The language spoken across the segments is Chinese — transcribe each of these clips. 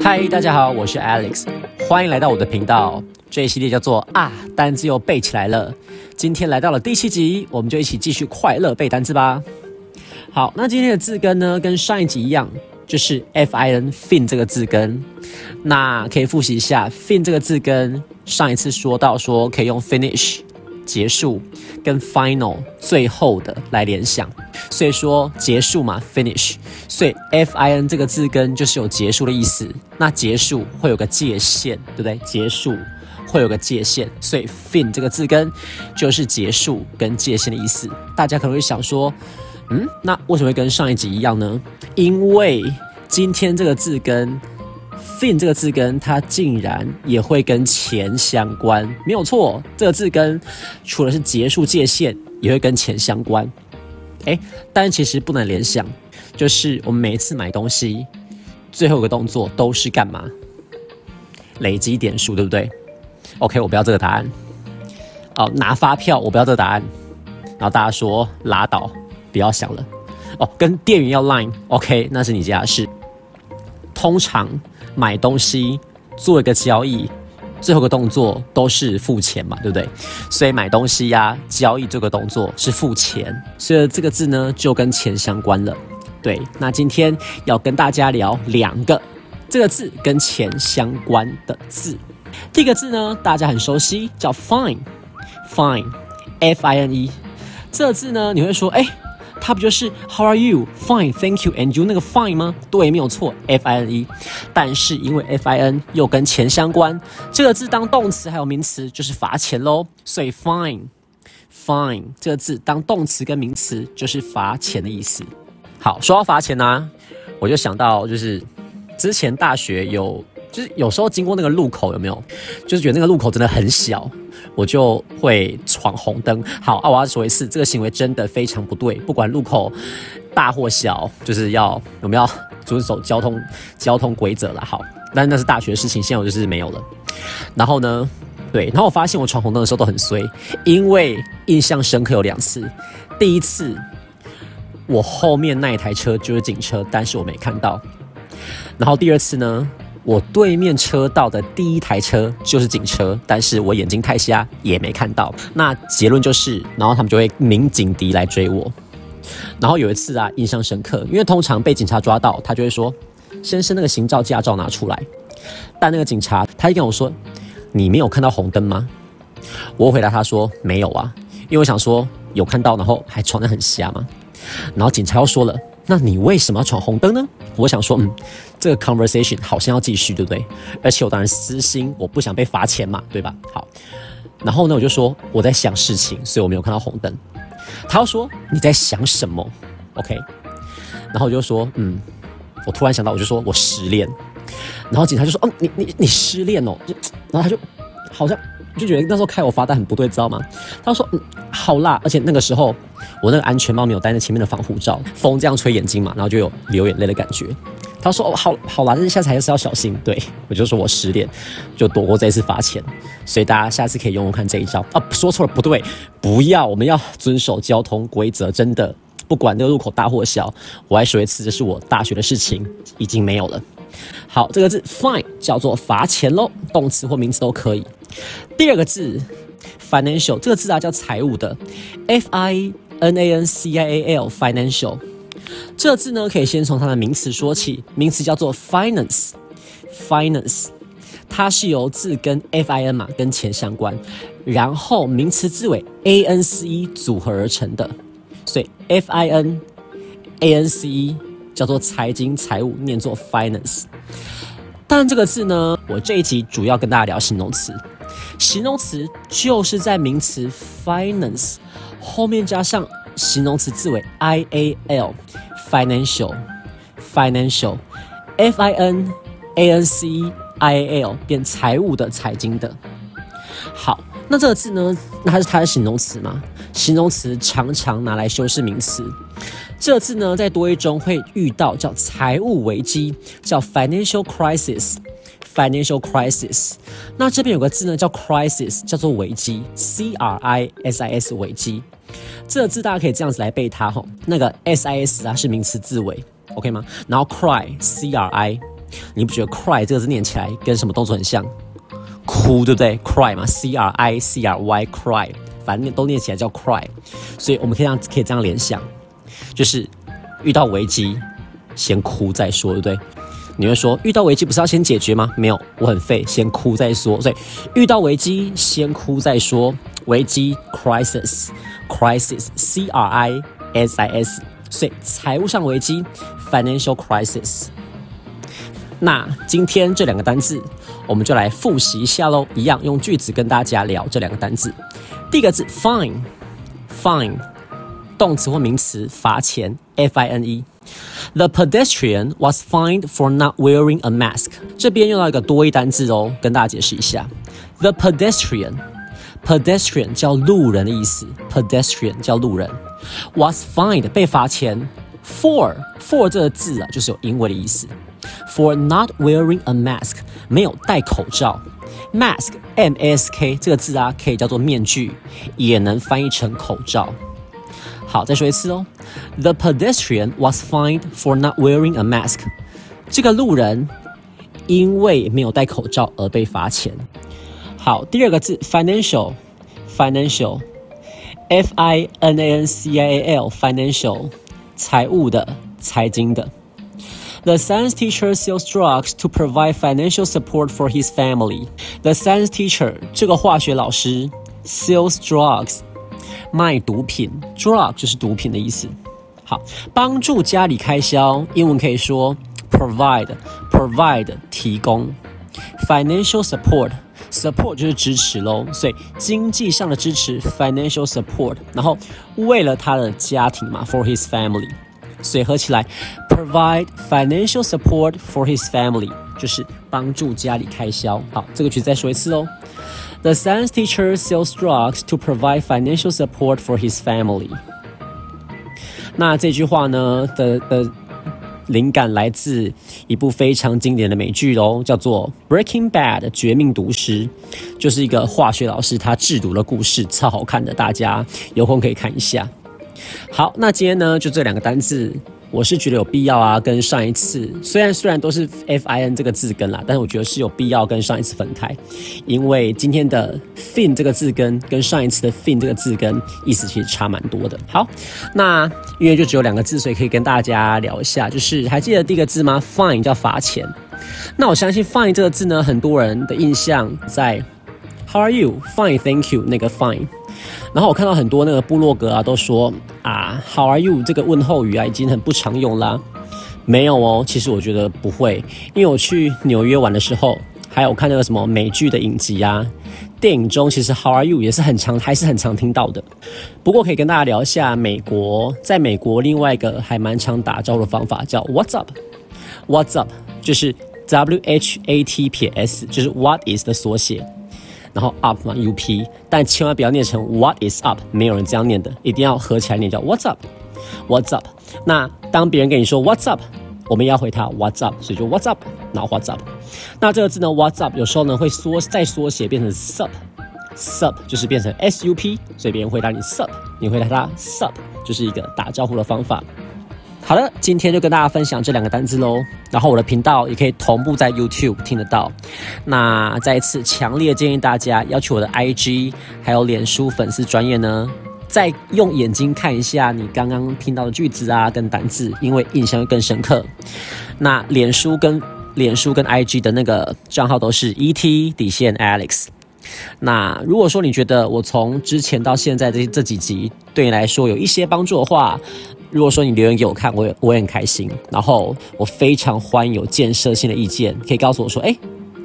嗨，大家好，我是 Alex，欢迎来到我的频道。这一系列叫做啊，单字又背起来了。今天来到了第七集，我们就一起继续快乐背单词吧。好，那今天的字根呢，跟上一集一样，就是 f i n fin 这个字根。那可以复习一下 fin 这个字根，上一次说到说可以用 finish 结束，跟 final 最后的来联想。所以说结束嘛，finish。所以 f i n 这个字根就是有结束的意思。那结束会有个界限，对不对？结束会有个界限，所以 fin 这个字根就是结束跟界限的意思。大家可能会想说。嗯，那为什么会跟上一集一样呢？因为今天这个字根 fin 这个字根，它竟然也会跟钱相关，没有错。这个字根除了是结束界限，也会跟钱相关。哎，但其实不能联想，就是我们每一次买东西，最后一个动作都是干嘛？累积点数，对不对？OK，我不要这个答案。哦，拿发票，我不要这个答案。然后大家说拉倒。不要想了哦，跟店员要 line，OK，那是你家的事。通常买东西做一个交易，最后个动作都是付钱嘛，对不对？所以买东西呀，交易这个动作是付钱，所以这个字呢就跟钱相关了。对，那今天要跟大家聊两个这个字跟钱相关的字。第一个字呢，大家很熟悉，叫 fine，fine，f i n e。这个字呢，你会说，哎。它不就是 How are you? Fine, thank you. And you 那个 fine 吗？对，没有错，F I N E。但是因为 fine 又跟钱相关，这个字当动词还有名词就是罚钱喽。所以 fine, fine 这个字当动词跟名词就是罚钱的意思。好，说到罚钱呢，我就想到就是之前大学有。就是有时候经过那个路口，有没有？就是觉得那个路口真的很小，我就会闯红灯。好，啊，我要说一次，这个行为真的非常不对。不管路口大或小，就是要我们要遵守交通交通规则了。好，但那是大学的事情，现在我就是没有了。然后呢，对，然后我发现我闯红灯的时候都很衰，因为印象深刻有两次。第一次，我后面那一台车就是警车，但是我没看到。然后第二次呢？我对面车道的第一台车就是警车，但是我眼睛太瞎，也没看到。那结论就是，然后他们就会鸣警笛来追我。然后有一次啊，印象深刻，因为通常被警察抓到，他就会说：“先生，那个行照驾照拿出来。”但那个警察他就跟我说：“你没有看到红灯吗？”我回答他说：“没有啊，因为我想说有看到，然后还闯得很瞎嘛。”然后警察又说了。那你为什么要闯红灯呢？我想说，嗯，这个 conversation 好像要继续，对不对？而且我当然私心，我不想被罚钱嘛，对吧？好，然后呢，我就说我在想事情，所以我没有看到红灯。他又说你在想什么？OK，然后我就说，嗯，我突然想到，我就说我失恋。然后警察就说，哦，你你你失恋哦？然后他就好像。就觉得那时候开我发呆很不对，知道吗？他说：“嗯，好辣，而且那个时候我那个安全帽没有戴在前面的防护罩，风这样吹眼睛嘛，然后就有流眼泪的感觉。”他说：“哦，好好啦，但是下次还是要小心。”对我就说我失恋，就躲过这一次罚钱，所以大家下次可以用用看这一招啊！说错了，不对，不要，我们要遵守交通规则，真的，不管那个路口大或小，我还说一次，这是我大学的事情，已经没有了。好，这个字 fine 叫做罚钱喽，动词或名词都可以。第二个字，financial 这个字啊叫财务的，f i n a n c i a l financial 这个字呢可以先从它的名词说起，名词叫做 finance，finance 它是由字根 f i n 嘛跟钱相关，然后名词字尾 a n c e 组合而成的，所以 f i n a n c e 叫做财经财务，念作 finance。但这个字呢，我这一集主要跟大家聊形容词。形容词就是在名词 finance 后面加上形容词字尾 i a l，financial，financial，f i n a n c i a l 变财务的、财经的。好，那这个字呢，那它是它的形容词吗？形容词常常拿来修饰名词。这个字呢，在多一中会遇到叫财务危机，叫 financial crisis。Financial crisis，那这边有个字呢，叫 crisis，叫做危机，c r i s i s 危机。这个字大家可以这样子来背它吼，那个 s i s 啊是名词字尾，OK 吗？然后 cry c r i，你不觉得 cry 这个字念起来跟什么动作很像？哭对不对？cry 嘛，c r i c r y cry，反正都念起来叫 cry，所以我们可以这样可以这样联想，就是遇到危机先哭再说，对不对？你会说遇到危机不是要先解决吗？没有，我很废，先哭再说。所以遇到危机先哭再说，危机 crisis crisis c r i s i s，所以财务上危机 financial crisis。那今天这两个单字，我们就来复习一下喽，一样用句子跟大家聊这两个单字。第一个字 fine fine，动词或名词罚钱 f i n e。The pedestrian was fined for not wearing a mask。这边用到一个多义单字哦，跟大家解释一下。The pedestrian，pedestrian 叫路人的意思，pedestrian 叫路人，was fined 被罚钱，for for 这个字啊，就是有因为的意思，for not wearing a mask 没有戴口罩，mask m a s k 这个字啊，可以叫做面具，也能翻译成口罩。好，再说一次哦。The pedestrian was fined for not wearing a mask。这个路人因为没有戴口罩而被罚钱。好，第二个字 financial，financial，f i n a n c i a l，financial，财务的，财经的。The science teacher sells drugs to provide financial support for his family. The science teacher 这个化学老师 sells drugs 卖毒品，drug 就是毒品的意思。好，帮助家里开销，英文可以说 provide，provide 提供，financial support，support 就是支持喽，所以经济上的支持 financial support。然后为了他的家庭嘛，for his family，所以合起来 provide financial support for his family 就是帮助家里开销。好，这个句子再说一次哦。The science teacher sells drugs to provide financial support for his family。那这句话呢的的灵感来自一部非常经典的美剧哦，叫做《Breaking Bad》绝命毒师，就是一个化学老师他制毒的故事，超好看的，大家有空可以看一下。好，那今天呢就这两个单字。我是觉得有必要啊，跟上一次虽然虽然都是 F I N 这个字根啦，但是我觉得是有必要跟上一次分开，因为今天的 fin 这个字根跟上一次的 fin 这个字根意思其实差蛮多的。好，那因为就只有两个字，所以可以跟大家聊一下，就是还记得第一个字吗？Fine 叫罚钱。那我相信 Fine 这个字呢，很多人的印象在 How are you? Fine, thank you. 那个 Fine。然后我看到很多那个部落格啊，都说啊，How are you？这个问候语啊，已经很不常用啦。没有哦，其实我觉得不会，因为我去纽约玩的时候，还有看那个什么美剧的影集啊，电影中其实 How are you 也是很常，还是很常听到的。不过可以跟大家聊一下美国，在美国另外一个还蛮常打招呼的方法叫 What's up？What's up？就是 W H A T P S，就是 What is 的缩写。然后 up 嘛，U P，但千万不要念成 What is up，没有人这样念的，一定要合起来念叫 What's up，What's up。那当别人跟你说 What's up，我们要回他 What's up，所以就 What's up，然后 What's up。那这个字呢，What's up，有时候呢会缩再缩写变成 sup，sup 就是变成 S U P，所以别人回答你 sup，你回答他 sup，就是一个打招呼的方法。好的，今天就跟大家分享这两个单字喽。然后我的频道也可以同步在 YouTube 听得到。那再一次强烈建议大家，要求我的 IG 还有脸书粉丝专业呢，再用眼睛看一下你刚刚听到的句子啊跟单字，因为印象会更深刻。那脸书跟脸书跟 IG 的那个账号都是 ET 底线 Alex。那如果说你觉得我从之前到现在这这几集对你来说有一些帮助的话，如果说你留言给我看，我也我也很开心。然后我非常欢迎有建设性的意见，可以告诉我说，哎，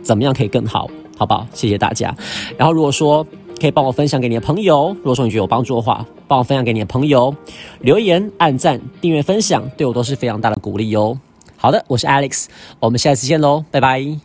怎么样可以更好，好不好？谢谢大家。然后如果说可以帮我分享给你的朋友，如果说你觉得有帮助的话，帮我分享给你的朋友，留言、按赞、订阅、分享，对我都是非常大的鼓励哟。好的，我是 Alex，我们下次见喽，拜拜。